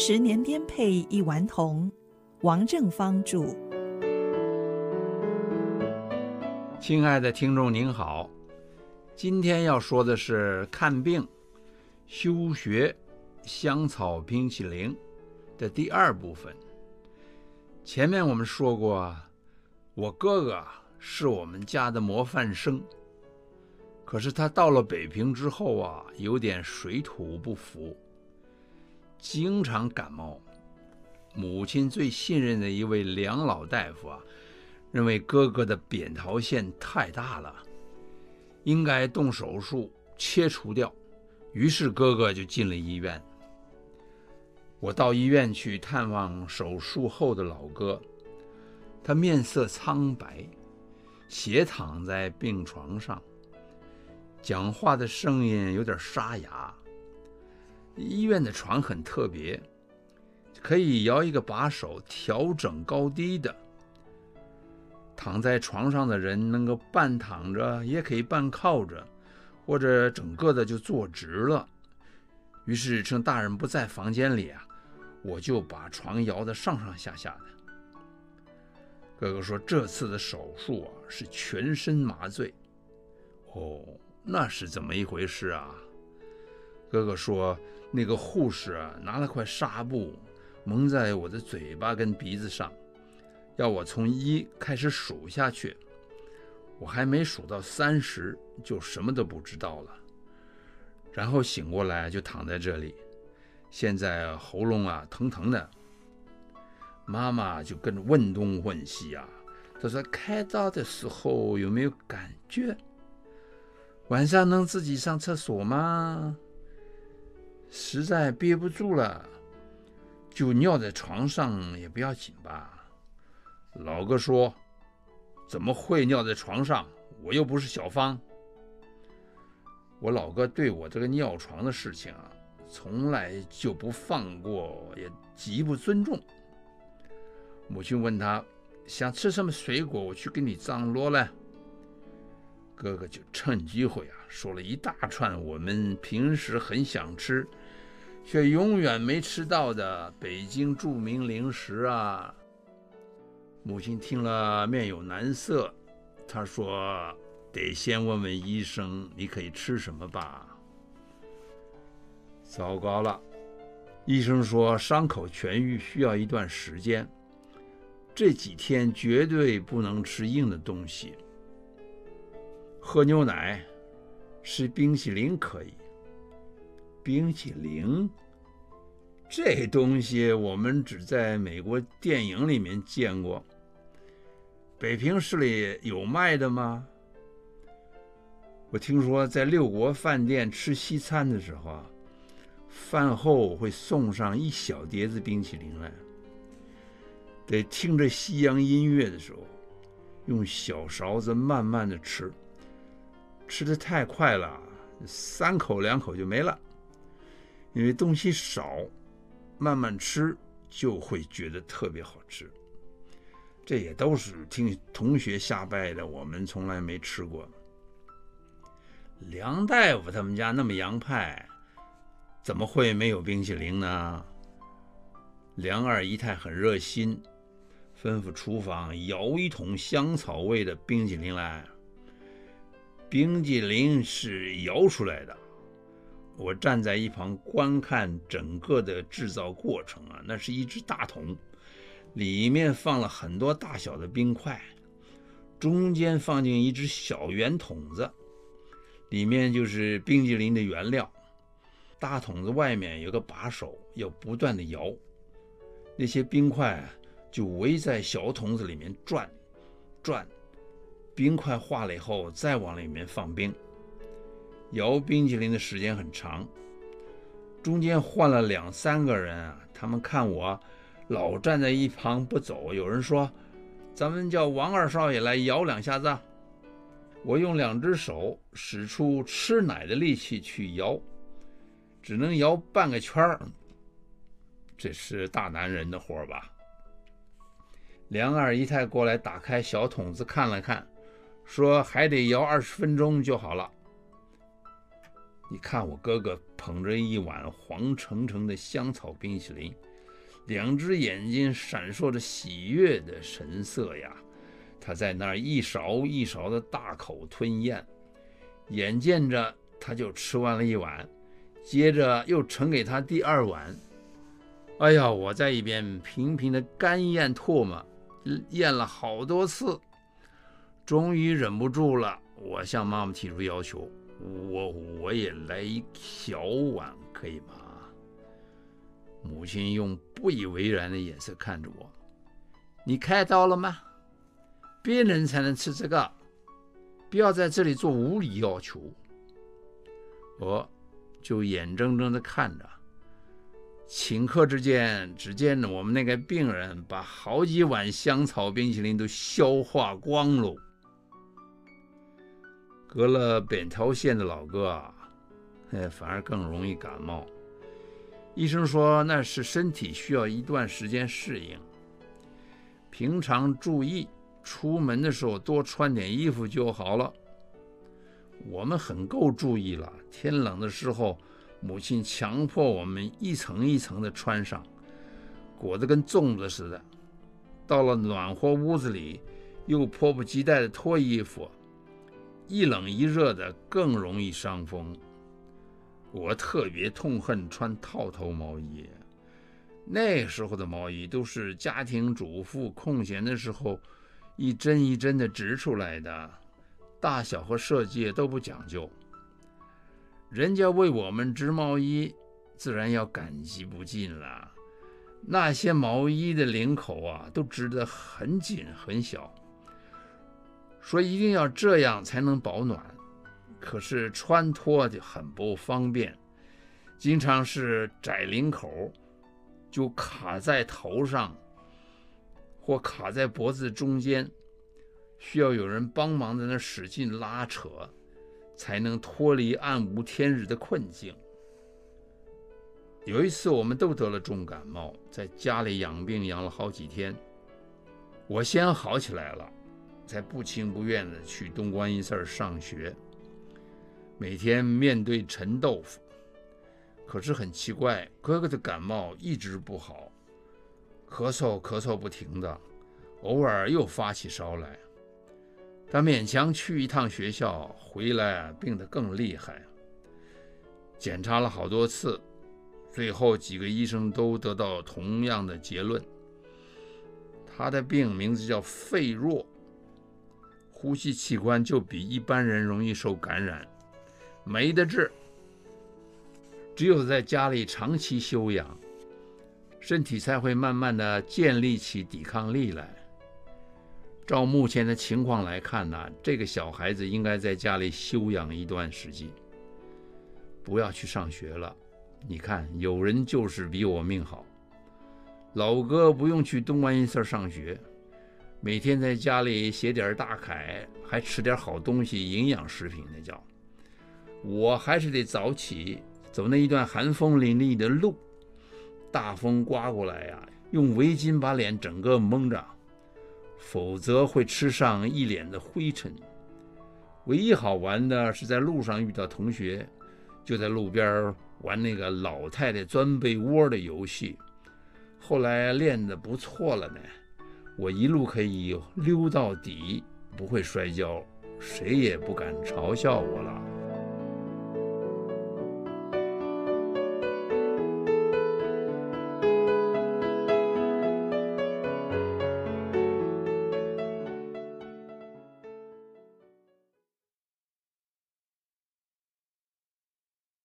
十年颠沛一顽童，王正芳著。亲爱的听众您好，今天要说的是看病、休学、香草冰淇淋的第二部分。前面我们说过，我哥哥是我们家的模范生，可是他到了北平之后啊，有点水土不服。经常感冒，母亲最信任的一位梁老大夫啊，认为哥哥的扁桃腺太大了，应该动手术切除掉，于是哥哥就进了医院。我到医院去探望手术后的老哥，他面色苍白，斜躺在病床上，讲话的声音有点沙哑。医院的床很特别，可以摇一个把手调整高低的。躺在床上的人能够半躺着，也可以半靠着，或者整个的就坐直了。于是趁大人不在房间里啊，我就把床摇得上上下下的。哥哥说这次的手术啊是全身麻醉。哦，那是怎么一回事啊？哥哥说。那个护士啊，拿了块纱布蒙在我的嘴巴跟鼻子上，要我从一开始数下去。我还没数到三十，就什么都不知道了。然后醒过来就躺在这里，现在喉咙啊疼疼的。妈妈就跟着问东问西啊，她说开刀的时候有没有感觉？晚上能自己上厕所吗？实在憋不住了，就尿在床上也不要紧吧？老哥说：“怎么会尿在床上？我又不是小芳。”我老哥对我这个尿床的事情啊，从来就不放过，也极不尊重。母亲问他想吃什么水果，我去给你张罗来。哥哥就趁机会啊，说了一大串我们平时很想吃，却永远没吃到的北京著名零食啊。母亲听了面有难色，她说：“得先问问医生，你可以吃什么吧？”糟糕了，医生说伤口痊愈需要一段时间，这几天绝对不能吃硬的东西。喝牛奶，吃冰淇淋可以。冰淇淋，这东西我们只在美国电影里面见过。北平市里有卖的吗？我听说在六国饭店吃西餐的时候啊，饭后会送上一小碟子冰淇淋来。得听着西洋音乐的时候，用小勺子慢慢的吃。吃的太快了，三口两口就没了。因为东西少，慢慢吃就会觉得特别好吃。这也都是听同学瞎掰的，我们从来没吃过。梁大夫他们家那么洋派，怎么会没有冰淇淋呢？梁二姨太很热心，吩咐厨房舀一桶香草味的冰淇淋来。冰激凌是摇出来的，我站在一旁观看整个的制造过程啊，那是一只大桶，里面放了很多大小的冰块，中间放进一只小圆筒子，里面就是冰激凌的原料。大桶子外面有个把手，要不断的摇，那些冰块就围在小桶子里面转，转。冰块化了以后，再往里面放冰。摇冰淇淋的时间很长，中间换了两三个人啊。他们看我老站在一旁不走，有人说：“咱们叫王二少爷来摇两下子。”我用两只手使出吃奶的力气去摇，只能摇半个圈儿。这是大男人的活吧？梁二姨太过来打开小桶子看了看。说还得摇二十分钟就好了。你看我哥哥捧着一碗黄澄澄的香草冰淇淋，两只眼睛闪烁着喜悦的神色呀。他在那儿一勺一勺的大口吞咽，眼见着他就吃完了一碗，接着又盛给他第二碗。哎呀，我在一边频频的干咽唾沫，咽了好多次，终于忍不住了，我向妈妈提出要求，我我也来一小碗，可以吗？母亲用不以为然的眼色看着我，你开刀了吗？别人才能吃这个，不要在这里做无理要求。我就眼睁睁地看着，顷刻之间，只见我们那个病人把好几碗香草冰淇淋都消化光了。隔了扁桃腺的老哥啊，哎，反而更容易感冒。医生说那是身体需要一段时间适应，平常注意。出门的时候多穿点衣服就好了。我们很够注意了。天冷的时候，母亲强迫我们一层一层的穿上，裹得跟粽子似的。到了暖和屋子里，又迫不及待的脱衣服。一冷一热的更容易伤风。我特别痛恨穿套头毛衣。那时候的毛衣都是家庭主妇空闲的时候。一针一针的织出来的，大小和设计都不讲究。人家为我们织毛衣，自然要感激不尽了。那些毛衣的领口啊，都织得很紧很小，说一定要这样才能保暖。可是穿脱就很不方便，经常是窄领口，就卡在头上。或卡在脖子中间，需要有人帮忙在那使劲拉扯，才能脱离暗无天日的困境。有一次，我们都得了重感冒，在家里养病养了好几天。我先好起来了，才不情不愿地去东观音寺上学，每天面对陈豆腐。可是很奇怪，哥哥的感冒一直不好。咳嗽咳嗽不停的，偶尔又发起烧来。他勉强去一趟学校，回来病得更厉害。检查了好多次，最后几个医生都得到同样的结论：他的病名字叫肺弱，呼吸器官就比一般人容易受感染，没得治。只有在家里长期休养。身体才会慢慢的建立起抵抗力来。照目前的情况来看呢，这个小孩子应该在家里休养一段时间，不要去上学了。你看，有人就是比我命好。老哥不用去东观音寺上学，每天在家里写点大楷，还吃点好东西，营养食品那叫。我还是得早起，走那一段寒风凛冽的路。大风刮过来呀，用围巾把脸整个蒙着，否则会吃上一脸的灰尘。唯一好玩的是在路上遇到同学，就在路边玩那个老太太钻被窝的游戏。后来练得不错了呢，我一路可以溜到底，不会摔跤，谁也不敢嘲笑我了。